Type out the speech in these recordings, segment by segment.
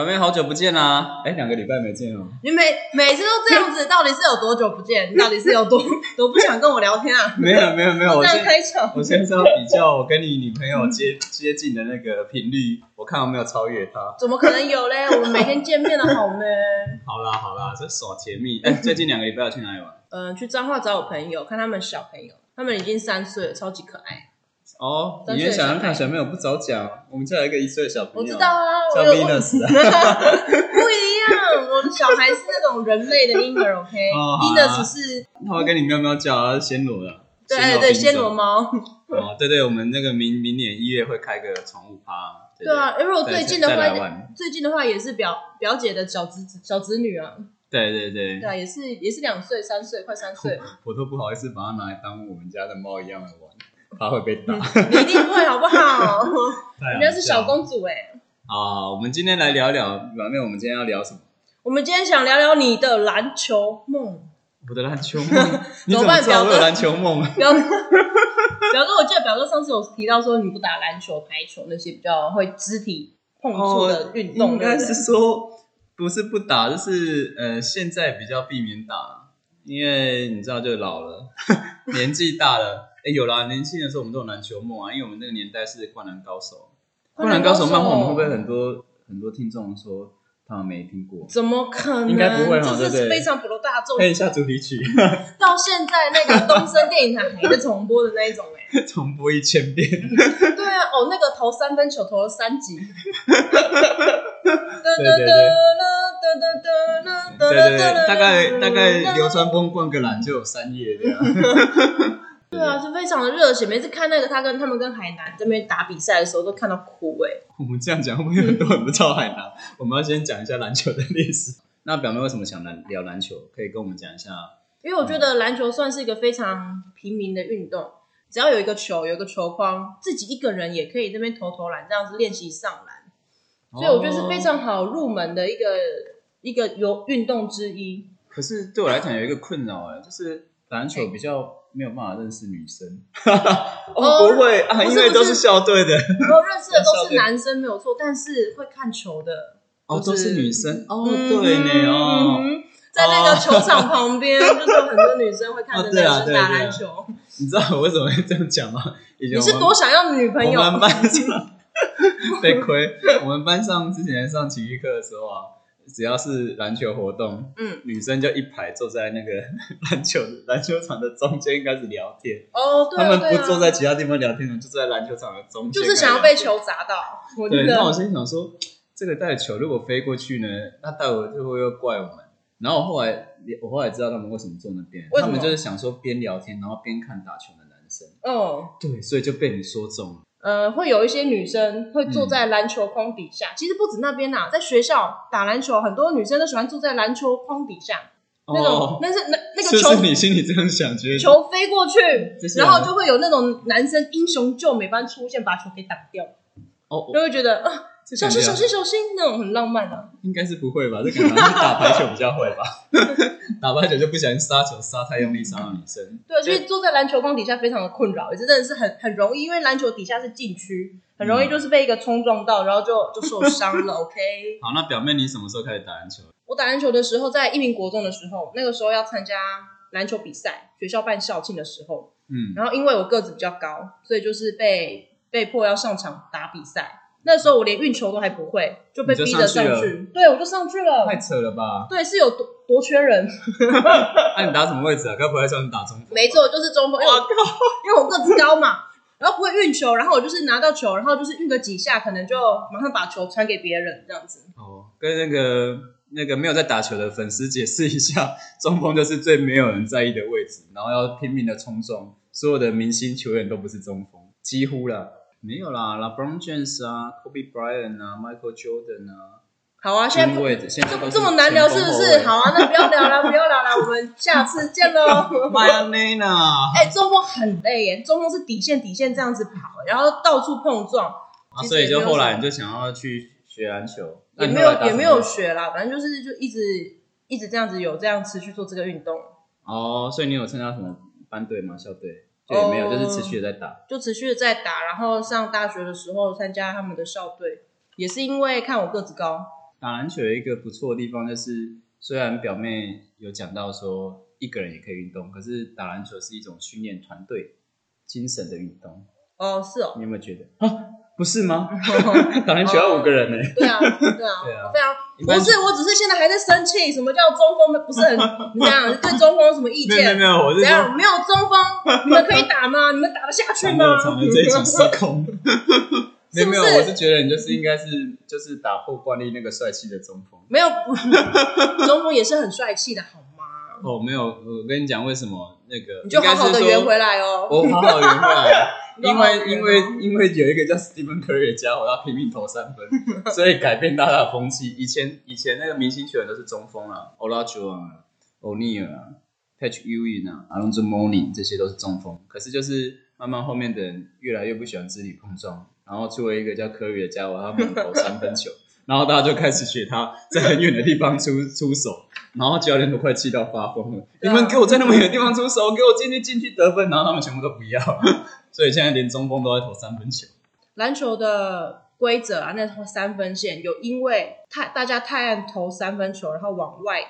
表妹好久不见啦！哎，两个礼拜没见哦。你每每次都这样子，到底是有多久不见？你 到底是有多多不想跟我聊天啊？没有没有没有，我这样现开场，我现在是要比较我跟你女朋友接接近的那个频率，我看有没有超越她。怎么可能有嘞？我们每天见面的好呢。好啦好啦，这耍甜蜜。哎，最近两个礼拜要去哪里玩？嗯，去彰化找我朋友，看他们小朋友，他们已经三岁了，超级可爱。哦，你也想想看，小朋友不早讲，我们家有一个一岁的小朋友，我知道啊，叫 Venus 啊。不一样，我的小孩是那种人类的婴儿，OK？哦好啊 Venus 是，他会跟你喵喵叫啊，暹罗的。对对，暹暹罗罗猫。哦，对对，我们那个明明年一月会开个宠物趴。对对啊，因为我最近的话玩，最近的话也是表表姐的小侄子小侄女啊，对对对对，啊，也是也是两岁三岁，快三岁。我都不好意思把它拿来当我们家的猫一样的玩，怕会被打。你一定会好不好？人家是小公主哎、啊！我们今天来聊聊，表妹，我们今天要聊什么？我们今天想聊聊你的篮球梦。我的篮球梦，你怎么知道我有篮球梦？表哥，表哥，我记得表哥上次有提到说你不打篮球、排球那些比较会肢体碰触的运动，哦应该是说不是不打，就是呃，现在比较避免打，因为你知道就老了，年纪大了。哎，有啦，年轻的时候我们都有篮球梦啊，因为我们那个年代是灌篮高手。灌篮高手漫画，我们会不会很多很多听众说他们没听过？怎么可能？应该不会哈这对不对是非常普罗大众。看一下主题曲，到现在那个东森电影台还在重播的那一种哎、重播一千遍。对啊，哦，那个投三分球投了三集。大概大概流川枫灌个篮就有三页这样。对啊，就非常的热血。每次看那个他跟他们跟海南这边打比赛的时候，都看到哭哎、我们这样讲会不会很多人不知道海南？我们要先讲一下篮球的历史。那表妹为什么想篮聊篮球？可以跟我们讲一下。因为我觉得篮球算是一个非常平民的运动，只要有一个球，有一个球框，自己一个人也可以这边投投篮，这样子练习上篮，所以我觉得是非常好入门的一个一个游运动之一。可是对我来讲有一个困扰哎，就是篮球比较没有办法认识女生。哦不会啊，因为都是校队的。我认识的都是男生没有错，但是会看球的哦，都是女生。哦，嗯对呢哦。嗯在那个球场旁边，就是有很多女生会看着 男生打篮球。你知道我为什么会这样讲吗？以前你是多想要女朋友？我们班上 被亏。我们班上之前上体育课的时候啊，只要是篮球活动，嗯，女生就一排坐在那个 篮球篮球场的中间开始聊天。哦，对啊，他们不坐在其他地方聊天的，就坐在篮球场的中间，就是想要被。球砸到。对，得那我心想说，这个带球如果飞过去呢，那待会就会又怪我们。然后我后来，我后来知道他们为什么坐那边，他们就是想说边聊天，然后边看打球的男生。哦。对，所以就被你说中了。呃，会有一些女生会坐嗯在篮球框底下。其实不止那边呐、在学校打篮球，很多女生都喜欢坐在篮球框底下。那种，哦，但是那那个球你心里这样想，觉得球飞过去然后就会有那种男生英雄救美般出现，把球给挡掉，哦，就会觉得啊，小心小心小心，那种很浪漫啊。应该是不会吧？这可能是打排球比较会吧？打排球就不小心杀球杀太用力伤到女生。对，所以坐在篮球框底下非常的困扰，这真的是很很容易，因为篮球底下是禁区，很容易就是被一个冲撞到，然后就就受伤了。OK。好，那表妹你什么时候开始打篮球？我打篮球的时候，在一名国中的时候，那个时候要参加篮球比赛，学校办校庆的时候，嗯，然后因为我个子比较高，所以就是被被迫要上场打比赛。那时候我连运球都还不会，就被逼着上去了上去。对，我就上去了。太扯了吧？对，是有多多缺人。那、你打什么位置啊？该不会叫你打中锋？没。错，就是中锋，我因为我个子高嘛，然后不会运球，然后我就是拿到球，然后就是运个几下，可能就马上把球传给别人这样子。哦，跟那个那个没有在打球的粉丝解释一下，中锋就是最没有人在意的位置，然后要拼命的冲撞，所有的明星球员都不是中锋，几乎啦。没有啦，LeBron James 啊，Kobe Bryant 啊，Michael Jordan 啊，好啊，现在不均位置现在这么难聊是不是？好啊，那不要聊了，不要聊了，我们下次见喽。Mayonnaise 哎、中锋很累耶，中锋是底线底线这样子跑，然后到处碰撞，啊，所以就后来你就想要去学篮球，也没有也没有学啦，反正就是就一直一直这样子有这样持续做这个运动，哦，所以你有参加什么班队吗？校队？就也没有，哦就是持续的在打。就持续的在打，然后上大学的时候参加他们的校队，也是因为看我个子高，打篮球有一个不错的地方，就是虽然表妹有讲到说一个人也可以运动，可是打篮球是一种训练团队精神的运动。哦，是哦，你有没有觉得啊？不是吗？打篮球要五个人呢、对啊，对啊，对啊非常不是，我只是现在还在生气，什么叫中锋不是很 你这样对中锋有什么意见？没有没有没有，我是说怎样？没有中锋，你们可以打吗？你们打得下去吗长了？长了这一集失控。没有没有，我是觉得你就是应该是就是打破惯例那个帅气的中锋。没有，中锋也是很帅气的，好吗？哦，没有，我跟你讲为什么那个，你就好好的圆回来哦。我好好圆回来，你因为因为因为有一个叫 Stephen Curry 的家伙他拼命投三分，所以改变大家的风气。以前以前那个明星球员都是中锋啊，Olajuwon 啊，O'Neal 啊，Patch Ewing 啊，Alonzo Mourning 这些都是中锋。可是就是慢慢后面的人越来越不喜欢肢体碰撞，然后出了一个叫 Curry 的家伙，他猛投三分球。然后大家就开始学他 在很远的地方出出手，然后教练都快气到发疯了。你们给我在那么远的地方出手，给我进去进去得分，然后他们全部都不要，所以现在连中锋都在投三分球。篮球的规则啊，那三分线有因为太大家太爱投三分球，然后往外移，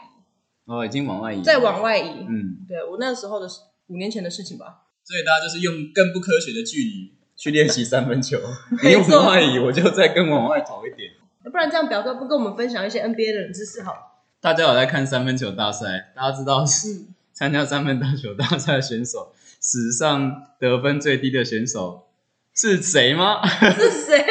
哦，已经往外移，再往外移。嗯，对我那时候的五年前的事情吧。所以大家就是用更不科学的距离去练习三分球。没 你往外移，我就再更往外投一点。不然这样表哥不跟我们分享一些 NBA 的冷知识好了？大家有在看三分球大赛，大家知道是，参加三分球大赛的选手，史上得分最低的选手是谁吗？是谁？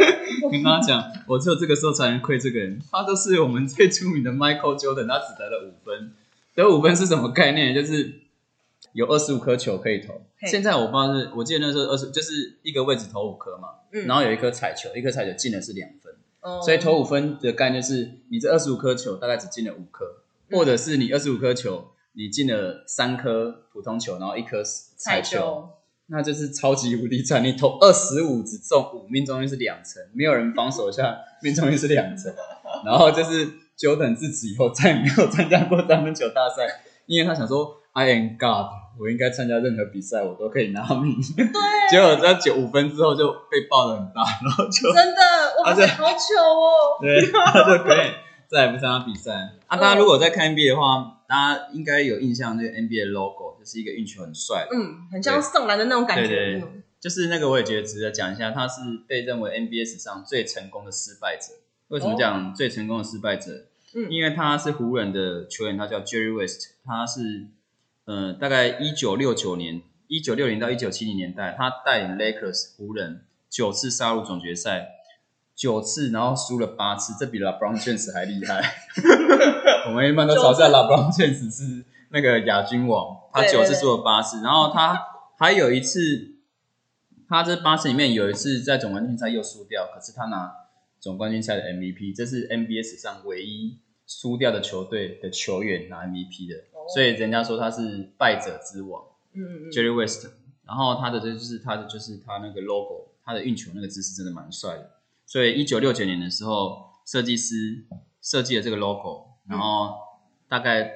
跟大家讲，我只有这个时候才能亏这个人，他就是我们最出名的 Michael Jordan，他只得了五分。得五分是什么概念？就是有二十五颗球可以投。嘿现在我不知道是，我记得那时候二十，就是一个位置投五颗嘛，嗯然后有一颗彩球，一颗彩球进的是两分，哦所以投五分的概念是你这二十五颗球大概只进了五颗，嗯或者是你二十五颗球你进了三颗普通球，然后一颗彩彩球，那就是超级无敌惨！你投二十五只中五，命中率是两成，没有人防守下，命中率是两成。然后就是 Jordan 自此以后再也没有参加过三分球大赛，因为他想说 I am God，我应该参加任何比赛我都可以拿名。对，结果在九五分之后就被爆的很大，然后就真的，哇塞，啊这好糗哦！对，他就可以再也不参加比赛。啊，大家如果在看 NBA 的话，大家应该有印象，这个 NBA logo 就是一个运球很帅的。嗯，很像上篮的那种感觉。对对对嗯就是那个，我也觉得值得讲一下，他是被认为 NBA 史上最成功的失败者。为什么讲最成功的失败者？嗯因为他是湖人的球员，他叫 Jerry West，他是呃大概一九六九年、一九六零到一九七零年代，他带领 Lakers 湖人九次杀入总决赛，九次然后输了八次，这比 LeBron James 还厉害。我们一般都嘲笑 LeBron James 是那个亚军王，他九次输了八次，然后他还有一次，他这八次里面有一次在总冠军赛又输掉，可是他拿总冠军赛的 MVP，这是 NBA 史上唯一输掉的球队的球员拿 MVP 的，哦所以人家说他是败者之王。嗯嗯嗯，Jerry West，然后他的这就是他的就是他那个 logo，他的运球那个姿势真的蛮帅的。所以一九六九年的时候，设计师设计了这个 logo，然后大概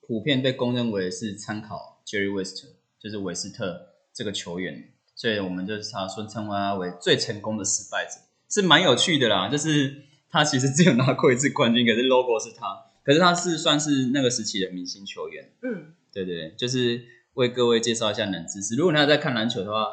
普遍被公认为是参考 Jerry West，就是韦斯特这个球员，所以我们就是他说称他为最成功的失败者，是蛮有趣的啦。就是他其实只有拿过一次冠军，可是 logo 是他，可是他是算是那个时期的明星球员。嗯，对对对，就是为各位介绍一下冷知识。如果大家在看篮球的话，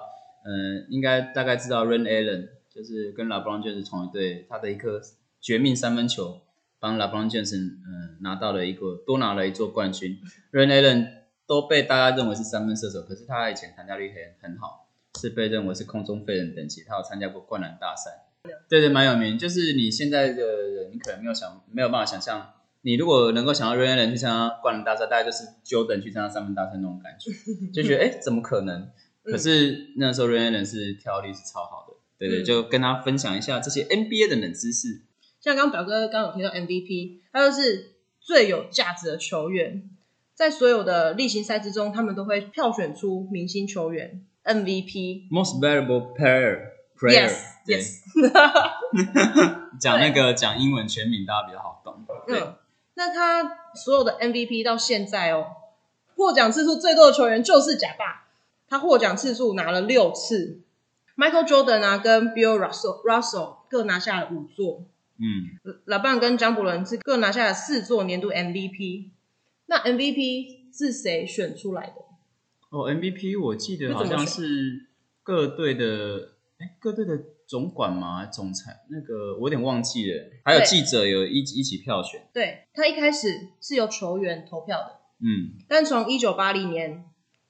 嗯、应该大概知道 Ren Allen 就是跟 LeBron James 同一队，他的一颗绝命三分球帮 LeBron James 嗯、拿到了一个多拿了一座冠军。Ren Allen 都被大家认为是三分射手，可是他以前弹跳力很很好，是被认为是空中飞人等级，他有参加过灌篮大赛。对对，蛮有名。就是你现在的人，你可能没有想没有办法想象，你如果能够想到 Ray Allen 去参加灌篮大赛，大概就是 Jordan 去参加三分大赛那种感觉，就觉得哎，诶怎么可能？可是那时候 Ray Allen 是跳力是超好的，对对，嗯就跟他分享一下这些 NBA 的冷知识。像刚刚表哥刚刚有提到 MVP，他就是最有价值的球员，在所有的例行赛之中，他们都会票选出明星球员 MVP。Most valuable player player，Yes, 对 yes 讲那个讲英文全名大家比较好懂。对，嗯，那他所有的 MVP 到现在哦，获奖次数最多的球员就是贾爸，他获奖次数拿了六次。Michael Jordan 啊，跟 Bill Russell Russell 各拿下了五座，嗯，老伴跟张伯伦是各拿下了四座年度 MVP。那 MVP 是谁选出来的？哦，MVP 我记得好像是各队的，哎，各队的总管嘛，总裁？那个我有点忘记了，还有记者有一一起票选，对他一开始是由球员投票的，嗯。但从一九八零年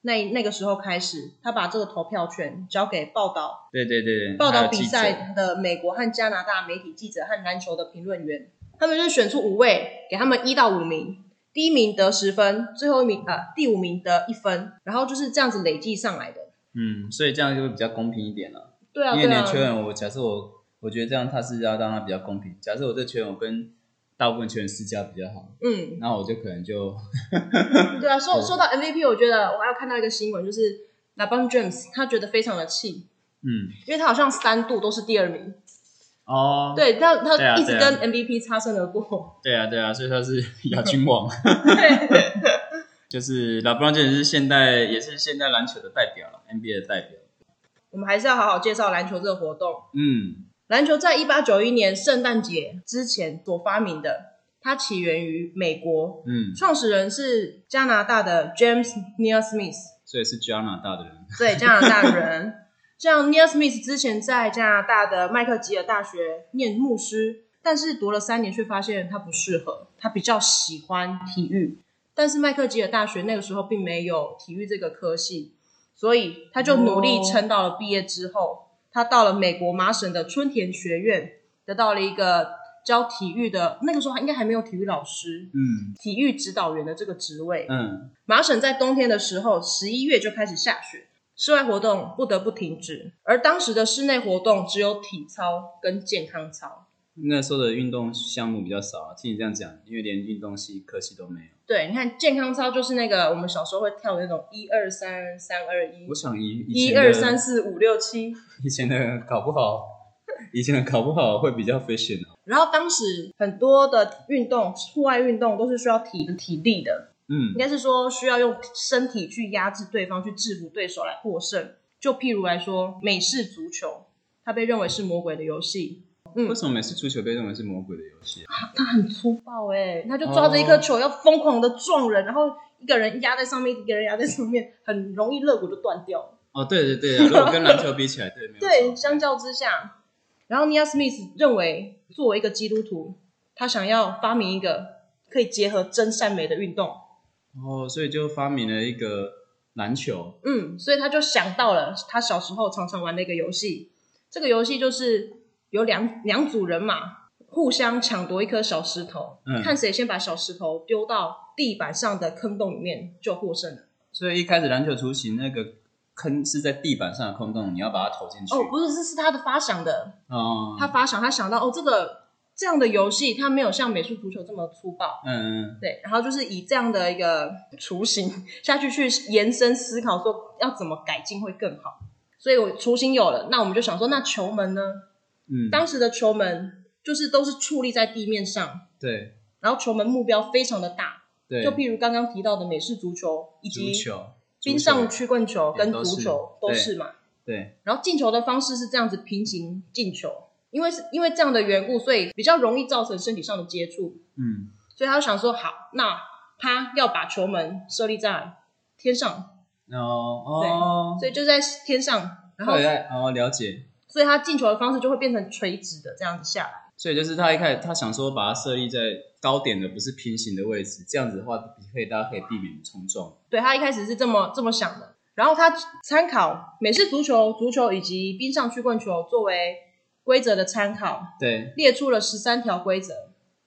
那那个时候开始，他把这个投票权交给报道对对对对，报道比赛的美国和加拿大媒体记者和篮球的评论员，他们就选出五位，给他们一到五名，第一名得十分，最后一名呃第五名得一分，然后就是这样子累计上来的。嗯，所以这样就会比较公平一点了。对啊，因为你的球员，我假设我我觉得这样他是要让他比较公平。假设我这球员我跟大部分球员私交比较好，嗯，那我就可能就对啊。说说到 MVP，我觉得我还有看到一个新闻，就是 LeBron James 他觉得非常的气，嗯。因为他好像三度都是第二名，哦，对他他一直跟啊 MVP 擦身而过。对啊对啊，所以他是 亚军王，就是 LeBron James 是现代也是现代篮球的代表了，NBA 的代表。我们还是要好好介绍篮球这个活动。嗯篮球在一八九一年圣诞节之前所发明的，它起源于美国，嗯，创始人是加拿大的 James Neil Smith，所以是加拿大的人。对，加拿大人。像 Neil Smith 之前在加拿大的麦克吉尔大学念牧师，但是读了三年却发现他不适合，他比较喜欢体育。但是麦克吉尔大学那个时候并没有体育这个科系，所以他就努力撑到了毕业之后，他到了美国麻省的春田学院，得到了一个教体育的，那个时候应该还没有体育老师，嗯体育指导员的这个职位。嗯，麻省在冬天的时候，十一月就开始下雪，室外活动不得不停止，而当时的室内活动只有体操跟健康操。那时候的运动项目比较少啊。听你这样讲，因为连运动系科系都没有。对，你看健康操就是那个我们小时候会跳的那种一二三三二一我，想以以一二三四五六七。以前的搞不好，以前的搞不好会比较 fashion 哦。然后当时很多的运动，户外运动都是需要体体力的，嗯应该是说需要用身体去压制对方，去制服对手来获胜。就譬如来说，美式足球，它被认为是魔鬼的游戏。为什么每次足球被认为是魔鬼的游戏啊？他很粗暴哎、他就抓着一颗球要疯狂的撞人，然后一个人压在上面，一个人压在上面，很容易肋骨就断掉了。哦，对对对啊，如果跟篮球比起来，对，对，相较之下，然后尼亚斯密斯认为，作为一个基督徒，他想要发明一个可以结合真善美的运动。哦，所以就发明了一个篮球。嗯，所以他就想到了他小时候常常玩的一个游戏。这个游戏就是有两两组人马互相抢夺一颗小石头，嗯看谁先把小石头丢到地板上的坑洞里面就获胜了。所以一开始篮球雏形那个坑是在地板上的空洞，你要把它投进去。哦，不是，这是他的发想的。哦，他发想，他想到哦，这个这样的游戏，它没有像美术足球这么粗暴。嗯嗯对，然后就是以这样的一个雏形下去去延伸思考，说要怎么改进会更好。所以我雏形有了，那我们就想说，那球门呢？嗯，当时的球门就是都是矗立在地面上，对然后球门目标非常的大，对，就譬如刚刚提到的美式足球以及、冰上曲棍球跟足球都是嘛。对，然后进球的方式是这样子平行进球，因为是因为这样的缘故，所以比较容易造成身体上的接触。嗯所以他就想说，好，那他要把球门设立在天上，哦哦，所以就在天上，然后哦了解，所以他进球的方式就会变成垂直的这样子下来。所以就是他一开始他想说把它设立在高点的，不是平行的位置，这样子的话可以大家可以避免冲撞。对他一开始是这么这么想的，然后他参考美式足球、足球以及冰上曲棍球作为规则的参考，对，列出了十三条规则。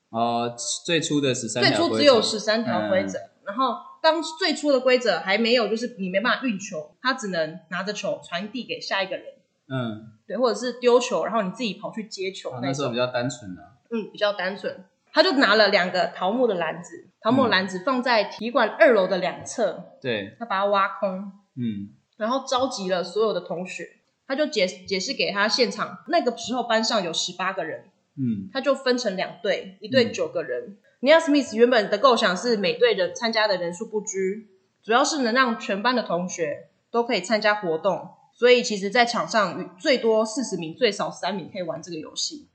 哦，最初的十三最条规则，初只有十三条规则，嗯然后当最初的规则还没有，就是你没办法运球，他只能拿着球传递给下一个人，嗯，对，或者是丢球，然后你自己跑去接球那时候比，较单纯啊。嗯，比较单纯。他就拿了两个桃木的篮子，桃木的篮子放在体育馆二楼的两侧，对，他把它挖空，嗯然后召集了所有的同学，他就解解释给他现场那个时候班上有十八个人，嗯他就分成两队，一队嗯九个人。尼亚斯密斯原本的构想是每队人参加的人数不拘，主要是能让全班的同学都可以参加活动。所以其实，在场上最多四十名，最少三名可以玩这个游戏。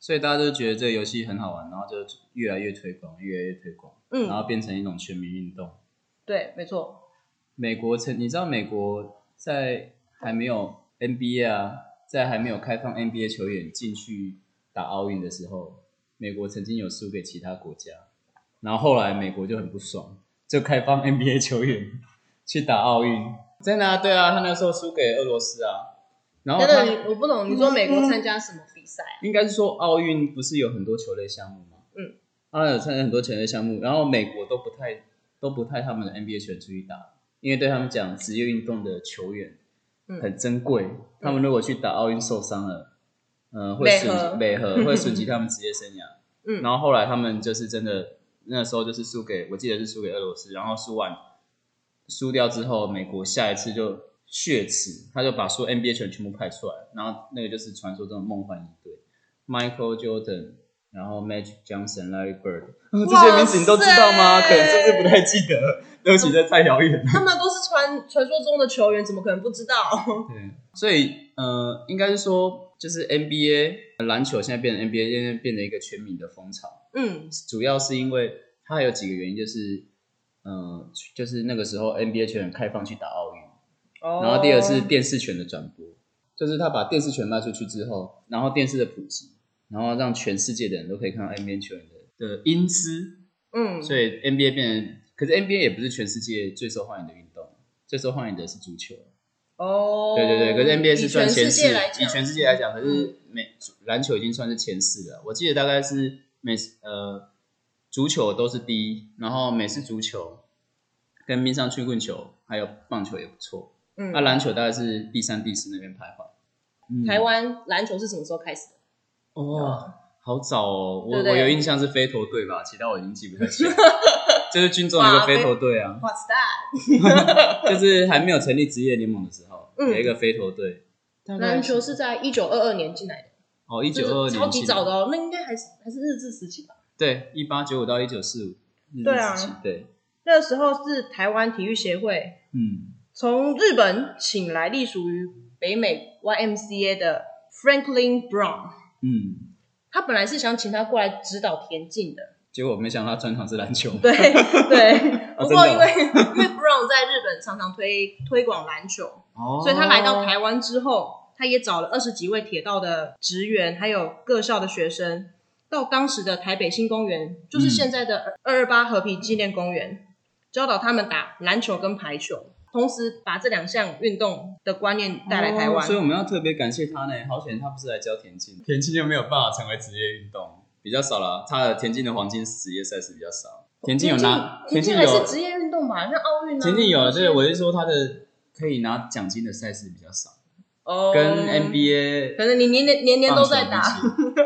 所以大家都觉得这个游戏很好玩，然后就越来越推广，越来越推广，嗯然嗯，后变成一种全民运动。对，没错。美国曾你知道美国在还没有 NBA 啊，在还没有开放 NBA 球员进去打奥运的时候，美国曾经有输给其他国家，然后后来美国就很不爽，就开放 NBA 球员去打奥运。真的啊，对啊，他那时候输给俄罗斯啊，然后他等等，我不懂，你说美国参加什么比赛啊？应该是说奥运不是有很多球类项目吗？嗯，他有参加很多球类项目，然后美国都不太都不太他们的 NBA 球员出去打，因为对他们讲职业运动的球员嗯。很珍贵，他们如果去打奥运受伤了，呃，会损美和 会损及他们职业生涯。嗯。然后后来他们就是真的那时候就是输给我记得是输给俄罗斯，然后输完输掉之后，美国下一次就血耻，他就把所有 NBA 球员全部派出来，然后那个就是传说中的梦幻一队，Michael Jordan，然后 Magic Johnson、Larry Bird，这些名字你都知道吗？可能是不是不太记得？对不起，这太遥远了。他们都是传传说中的球员，怎么可能不知道？对，所以呃，应该是说，就是 NBA 篮球现在变成 NBA，现在变成一个全民的风潮。嗯主要是因为它有几个原因，就是呃，就是那个时候 NBA 球员开放去打奥运，哦然后第二是电视权的转播，就是他把电视权卖出去之后，然后电视的普及，然后让全世界的人都可以看到 NBA 球员的的英姿，嗯，所以 NBA 变成，可是 NBA 也不是全世界最受欢迎的运动，最受欢迎的是足球。哦，对对对，可是 NBA 是算以全世前四，以全世界来讲，可嗯是美篮球已经算是前四了。我记得大概是美呃足球都是第一，然后美式足球跟冰上曲棍球还有棒球也不错。嗯那、篮球大概是第三、第四那边徘徊。嗯台湾篮球是什么时候开始的？哦，好早哦，我对对我有印象是飞头队吧，其他我已经记不太清。就是军中有一个飞头队啊，What's that？就是还没有成立职业联盟的时候，嗯有一个飞头队。篮球是在一九二二年进来的，哦，一一九二二年超级早的哦，那应该还是还是日治时期吧？对，一八九五到一九四五，对啊。对，那时候是台湾体育协会嗯，从日本请来隶属于北美 YMCA 的 Franklin Brown，嗯，他本来是想请他过来指导田径的，结果没想到他专长是篮球，对对。不过因为因为 Brown 在日本常常推推广篮球，哦。所以他来到台湾之后，他也找了二十几位铁道的职员，还有各校的学生，到当时的台北新公园，就是现在的二二八和平纪念公园，教导他们打篮球跟排球，同时把这两项运动的观念带来台湾。哦所以我们要特别感谢他呢。好险他不是来教田径，田径就没有办法成为职业运动，比较少了。他的田径的黄金职业赛事比较少，田径有拿，田径有还是职业运动吧，像奥运啊。田径有，对，对我是说他的可以拿奖金的赛事比较少，哦，跟 NBA 可能你年年年年都在打，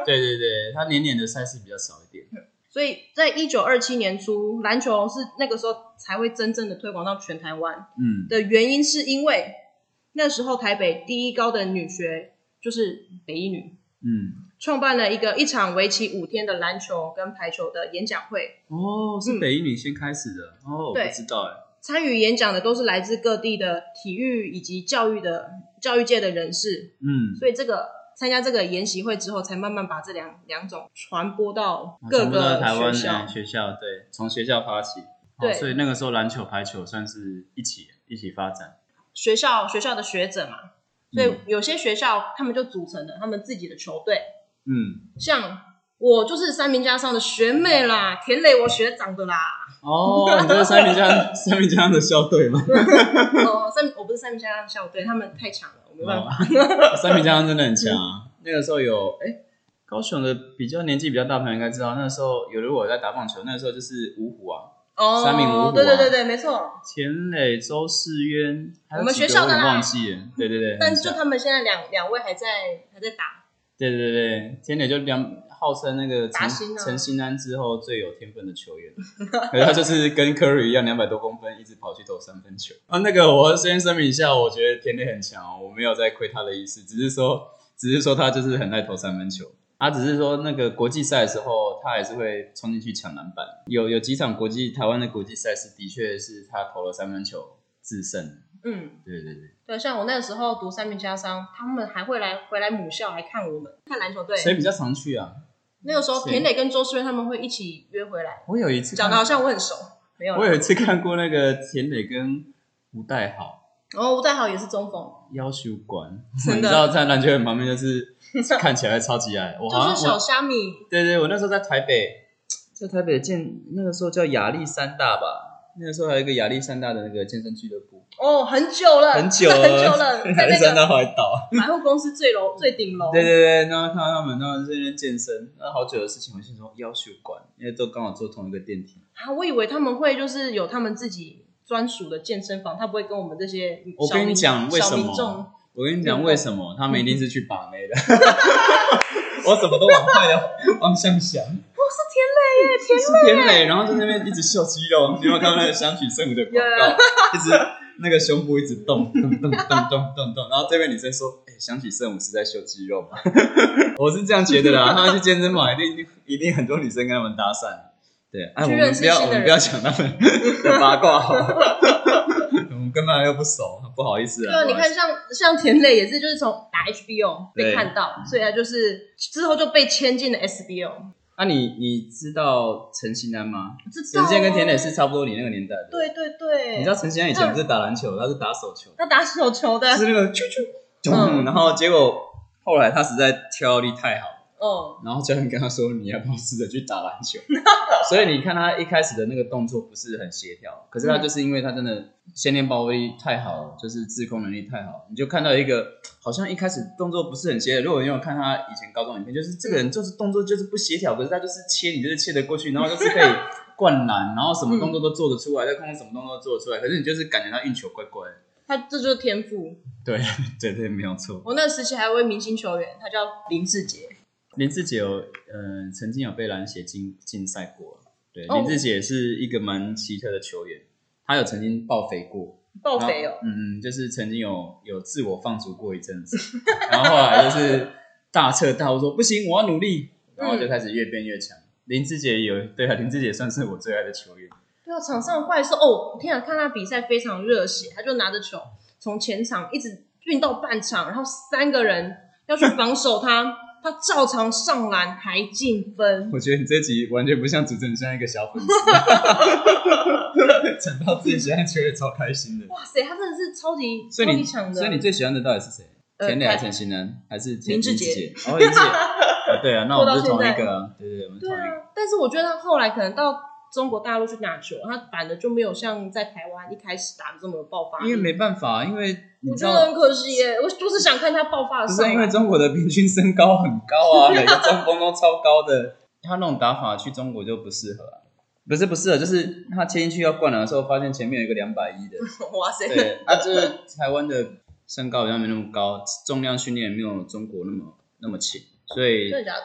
对对对，他年年的赛事比较少一点。所以在一九二七年初，篮球是那个时候才会真正的推广到全台湾。嗯，的原因是因为那时候台北第一高的女学就是北一女，嗯，创办了一个一场为期五天的篮球跟排球的演讲会。哦，是北一女先开始的，哦，我不知道哎，参与演讲的都是来自各地的体育以及教育的教育界的人士，嗯，所以这个参加这个研习会之后，才慢慢把这两两种传播到各个台湾学校哎。学校，对，从学校发起，对哦所以那个时候篮球、排球算是一起一起发展。学校学校的学者嘛，所以嗯。有些学校他们就组成了他们自己的球队，嗯，像我就是三明家上的学妹啦，田磊我学长的啦。哦，你这是三明家 三明家的校队吗？哦，三我不是三明家校队，他们太强了，我没办法。三明家真的很强啊。那个时候有哎，高雄的比较年纪比较大的朋友应该知道，那时候有如果在打棒球，那个时候就是五虎啊，哦，三名五虎啊对对对对，没错。田磊、周世渊，我们学校的啦忘记了。对对对，但是就他们现在两两位还在还在打，对对对，田磊就两号称那个陈陈新安之后最有天分的球员，可是他就是跟 Curry 一样，两百多公分，一直跑去投三分球。啊，那个我先声明一下，我觉得田磊很强哦，我没有在亏他的意思，只是说，只是说他就是很爱投三分球。他只是说那个国际赛的时候，他还是会冲进去抢篮板。有有几场国际台湾的国际赛事，的确是他投了三分球制胜。嗯，对对对，对，像我那个时候读三明家商，他们还会来回来母校来看我们看篮球队。谁比较常去啊？那个时候田磊跟周诗源他们会一起约回来，我有一次看讲的好像我很熟，没有。我有一次看过那个田磊跟吴代豪然后吴代豪也是中锋，要求馆，你知道在篮球场旁边就是 看起来超级矮，我好就是小虾米，对对，我那时候在台北，在台北建那个时候叫亚历山大吧，那个时候还有一个亚历山大的那个健身俱乐部，哦，很久了，很久了很久了，在那个大后来倒。百货公司最楼最顶楼，对对对，然后看到他们，他们在那边健身，那好久的事情，我心说要求管，因为都刚好坐同一个电梯。啊，我以为他们会就是有他们自己专属的健身房，他不会跟我们这些我跟你讲为什么，我跟你讲为什么，他们一定是去把妹的。我什么都往坏的方向想。我是田磊耶，田磊田磊，然后在那边一直秀肌肉，你有没有看到那个香取圣母的广告？一直那个胸部一直动动动动动动动，然后这边女生说：“哎、香取圣母是在秀肌肉吗？” 我是这样觉得啦，他们去健身房一定一定很多女生跟他们搭讪。对，哎，我们不要我们不要讲他们的八卦好了，我们跟他们又不熟，不好意思啊。对啊，你看像像田磊也是，就是从打 HBO 被看到，所以他就是之后就被签进了 SBO。那、你你知道陈星安吗？知道啊陈信安跟田磊是差不多你那个年代的。对对对，你知道陈星安以前不是打篮球，他是打手球。他打手球的，是那个啾啾，嗯然后结果后来他实在跳力太好，嗯，然后教练跟他说：“你要不要试着去打篮球？”所以你看他一开始的那个动作不是很协调，可是他就是因为他真的先天爆发力太好了，就是自控能力太好，你就看到一个好像一开始动作不是很协调。如果你有看他以前高中影片，就是这个人就是动作就是不协调，可是他就是切你就是切得过去，然后就是可以 灌篮，然后什么动作都做得出来，在空中什么动作都做得出来，可是你就是感觉他运球怪怪的。他这就是天赋。对 对对，没有错。我那时期还有位明星球员，他叫林志杰，林志杰有，呃，曾经有被篮协竞竞赛过。对，哦林志杰是一个蛮奇特的球员，他有曾经爆肥过，爆肥哦，嗯嗯，就是曾经有有自我放逐过一阵子，然后后来就是大彻大悟说不行，我要努力，然后就开始越变越强。林志杰有，对啊，林志杰算是我最爱的球员。对啊，场上怪兽哦，天啊，看他比赛非常热血，他就拿着球从前场一直运到半场，然后三个人要去防守他，他照常上篮还进分，我觉得你这集完全不像主持人，像一个小粉丝，讲到自己喜欢的球员超开心的。哇塞，他真的是超级所以你，超级强的，所以你最喜欢的到底是谁？呃田磊还是台陈星南，还是田林志杰杰？哦，林志杰。啊，对啊，那我们是同一个啊，对对对，我们是对同一个。啊，但是我觉得他后来可能到中国大陆去打球，他反的就没有像在台湾一开始打的这么有爆发力，因为没办法，因为我觉得很可惜耶，我就是想看他爆发的不是因为。中国的平均身高很高啊，每个中锋都超高的，他那种打法去中国就不适合啊。不是不适合，就是他切进去要灌篮的时候，发现前面有一个两百一的，哇塞，对，啊，这个台湾的身高好像没那么高，重量训练也没有中国那么那么轻，所以真的假的？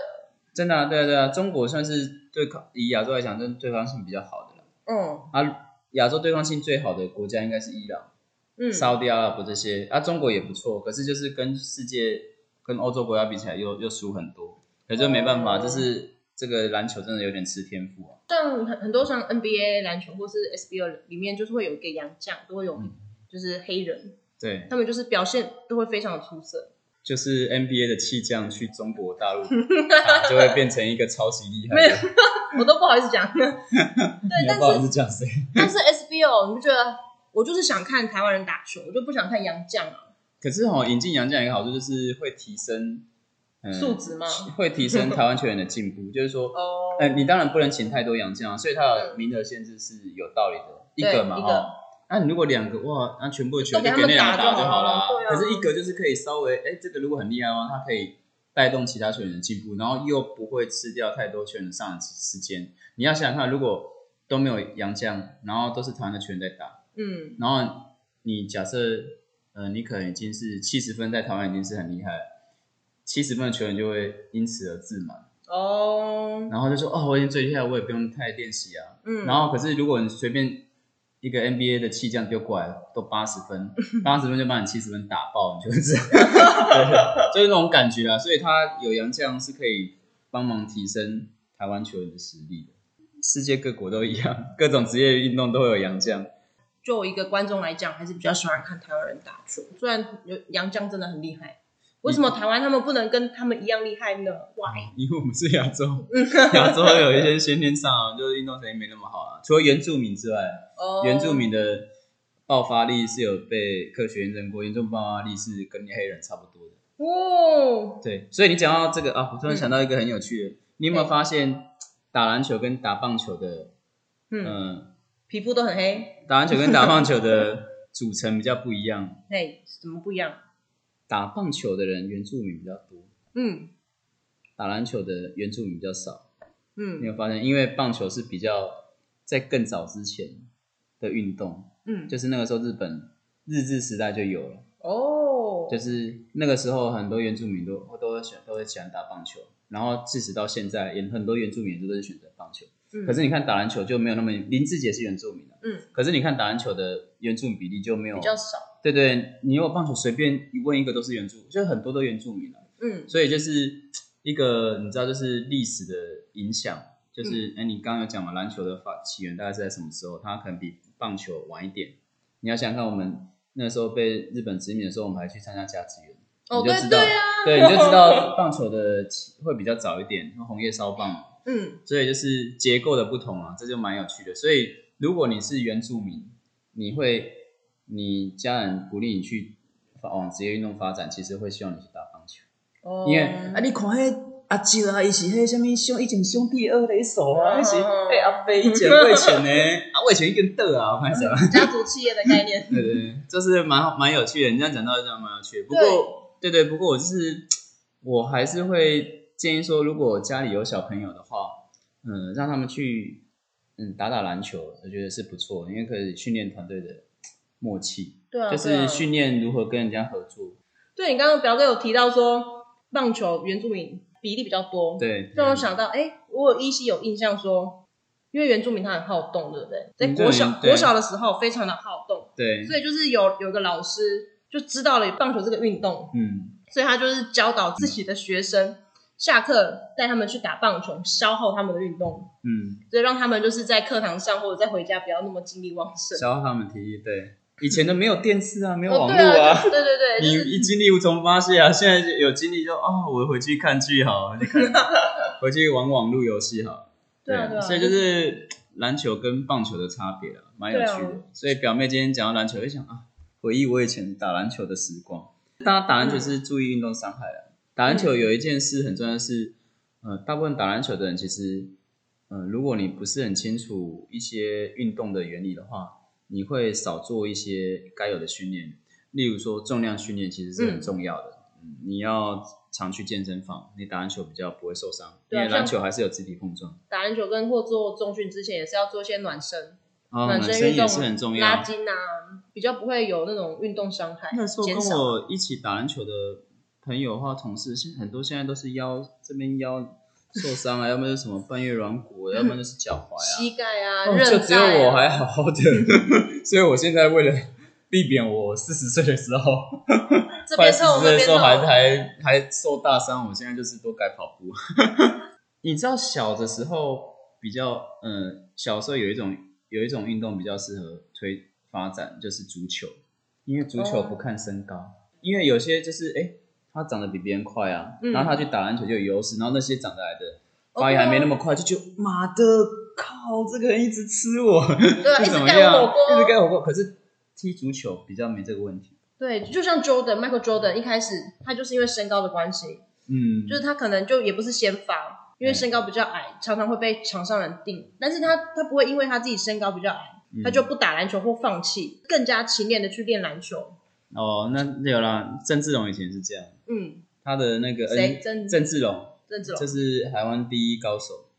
真的啊，对啊对啊，中国算是对抗以亚洲来讲，真的对抗性比较好的了。嗯。啊，亚洲对抗性最好的国家应该是伊朗、嗯，沙特阿拉伯这些，啊，中国也不错，可是就是跟世界、跟欧洲国家比起来又又输很多，可是没办法，哦。就是这个篮球真的有点吃天赋啊。像很很多像 NBA 篮球或是 SBL 里面，就是会有一个洋将，都会有嗯。就是黑人，对，他们就是表现都会非常的出色。就是 NBA 的气将去中国大陆打，就会变成一个超级厉害的。我都不好意思讲。对，不好意是思讲谁？但是 SBO 你不觉得？我就是想看台湾人打球，我就不想看洋将啊，可是哦、引进洋将有一个好处就是会提升、嗯、素质吗？会提升台湾球员的进步，就是说，哦，呃，你当然不能请太多洋将啊，所以它的名额限制是有道理的，一个嘛，对那你如果两个哇，那全部的球就给那两个打就好了可是一个就是可以稍微，哎，这个如果很厉害的话，他可以带动其他球员的进步，然后又不会吃掉太多球员的上场时间。你要想想看，如果都没有洋将，然后都是台湾的球员在打，嗯，然后你假设，呃，你可能已经是七十分，在台湾已经是很厉害了，七十分的球员就会因此而自满。哦，然后就说哦，我已经最厉害，我也不用太练习啊。嗯，然后可是如果你随便一个 NBA 的气将丢过来了，都八十分，八十分就把你七十分打爆，你就是，就是那种感觉啊。所以他有洋将是可以帮忙提升台湾球员的实力的。世界各国都一样，各种职业运动都会有洋将。就我一个观众来讲，还是比较喜欢看台湾人打球，虽然有洋将真的很厉害。为什么台湾他们不能跟他们一样厉害呢？Why？因为我们是亚洲，亚洲有一些先天上啊就是运动能力没那么好啊。除了原住民之外，哦原住民的爆发力是有被科学验证过，原住民爆发力是跟黑人差不多的。哦，对，所以你讲到这个啊，我突然想到一个很有趣的，你有没有对发现打篮球跟打棒球的，嗯，嗯，皮肤都很黑，打篮球跟打棒球的 组成比较不一样。嘿，怎么不一样？打棒球的人原住民比较多，嗯打篮球的原住民比较少。嗯。你嗯有发现？因为棒球是比较在更早之前的运动，嗯，就是那个时候日本日治时代就有了，哦，就是那个时候很多原住民都都会选都会喜欢打棒球，然后即使到现在，也很多原住民都是选择棒球。嗯。可是你看打篮球就没有那么林志杰是原住民的，嗯，可是你看打篮球的原住民比例就没有比较少，对对，你有棒球随便一问一个都是原住，就是很多都原住民了、嗯所以就是一个你知道，就是历史的影响，嗯就是哎、你刚刚有讲嘛，篮球的发起源大概是在什么时候？它可能比棒球晚一点。你要想想看，我们那时候被日本殖民的时候，我们还去参加甲子园，哦，你就知道，对啊，对，你就知道棒球的起会比较早一点，红叶烧棒，嗯所以就是结构的不同啊，这就蛮有趣的。所以如果你是原住民，你会你家人鼓励你去往职业运动发展，其实会希望你去打棒球。哦，因为啊，你看迄阿舅啊，伊是迄什物兄，以前兄弟二雷手啊，嗯迄是迄阿伯以前魏权呢，啊魏权已经倒啊，我看什么？家族企业的概念，对 对对，就是蛮蛮有趣的。你这样讲到这样蛮有趣的。不过，对对，不过我就是我还是会建议说，如果家里有小朋友的话，嗯，让他们去嗯打打篮球，我觉得是不错，因为可以训练团队的默契，对啊，就是训练如何跟人家合作。对你刚刚表哥有提到说，棒球原住民比例比较多，，对，让我想到，哎，我有依稀有印象说，因为原住民他很好动，对不对？在嗯国小对国小的时候非常的好动，对，所以就是有有一个老师就知道了棒球这个运动，嗯。所以他就是教导自己的学生，下课带他们去打棒球，消耗他们的运动，嗯，所以让他们就是在课堂上或者在回家不要那么精力旺盛。消耗他们体力。对，以前的没有电视啊，没有哦，网络对啊，对对对，你就是一精力无从发泄啊。现在有精力就啊、我回去看剧好，回去看 回去玩网络游戏好。对所以就是篮球跟棒球的差别啊，蛮有趣的。啊所以表妹今天讲到篮球，就想啊，回忆我以前打篮球的时光。大家打篮球是注意运动伤害啊。打篮球有一件事很重要的是，呃，大部分打篮球的人其实，呃，如果你不是很清楚一些运动的原理的话，你会少做一些该有的训练。例如说重量训练其实是很重要的，嗯你要常去健身房，你打篮球比较不会受伤，因对啊为篮球还是有肢体碰撞。打篮球跟或做重训之前也是要做一些暖身，哦，暖暖身也身运动是很重要。拉筋啊，比较不会有那种运动伤害。那时候跟减少我一起打篮球的朋友或同事，现很多现在都是腰这边腰受伤啊，要么就是什么半月软骨，要么就是脚踝啊。膝盖啊，哦就只有我还好好的，所以我现在为了避免我四十岁的时候，快四十岁的时候还还还受大伤，我现在就是多改跑步。你知道小的时候比较，嗯，小时候有一种有一种运动比较适合推发展，就是足球，因为足球哦。不看身高，因为有些就是哎、诶他长得比别人快啊，嗯。然后他去打篮球就有优势，然后那些长得来的哦。发育还没那么快，就觉得妈的靠，这个人一直吃我，对啊，一直盖怎么样？火锅，一直盖火锅，可是踢足球比较没这个问题。对，就像 Jordan Michael Jordan 一开始他就是因为身高的关系，嗯，就是他可能就也不是先发，因为身高比较矮，常常会被场上人定，但是他他不会因为他自己身高比较矮，嗯。他就不打篮球或放弃，更加勤练的去练篮球。哦，那有啦，郑志龙以前是这样，嗯，他的那个谁？郑郑志龙，郑志龙。这，是台湾第一高手。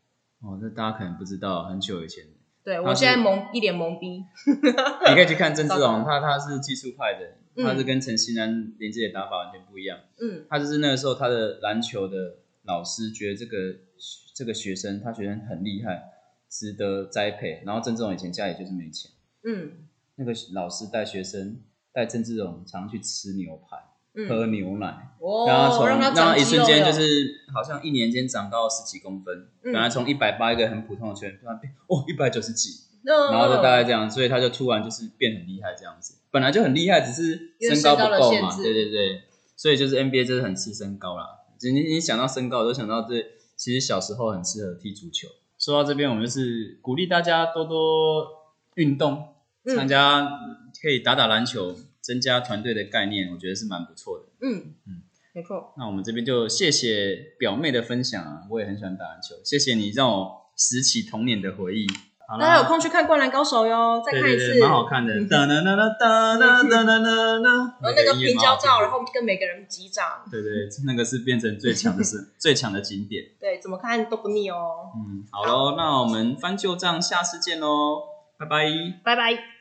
哦，这大家可能不知道，很久以前，对我现在懵一脸懵逼。你可以去看郑志龙，他他是技术派的，嗯。他是跟陈锡安连接的打法完全不一样。嗯。他就是那个时候他的篮球的老师觉得这个这个学生，他学生很厉害，值得栽培。然后郑志龙以前家里就是没钱，嗯。那个老师带学生带郑志龙常去吃牛排、喝嗯，牛奶，哦，让他从让他让他长肌肉一瞬间就是好像一年间长到十几公分，嗯本来从一百八一个很普通的球员，突然变哦一百九十几，那然后就大概这样，所以他就突然就是变很厉害这样子。本来就很厉害，只是身高不够嘛，对对对。所以就是 NBA 就是很吃身高啦。你你想到身高，我就想到这其实小时候很适合踢足球。说到这边，我们就是鼓励大家多多运动，嗯参加可以打打篮球，增加团队的概念，我觉得是蛮不错的。嗯没错。那我们这边就谢谢表妹的分享啊，我也很喜欢打篮球，谢谢你让我拾起童年的回忆。好啦，大家有空去看《灌篮高手》哟，再看一次。蛮好看的。哒哒哒哒哒哒哒哒哒哒，然后那个平交照，然后跟每个人击掌，对对，那个是变成最强的是 最强的景点。对，怎么看都不腻哦。嗯，好喽，那我们翻旧账，下次见喽，拜拜。拜拜。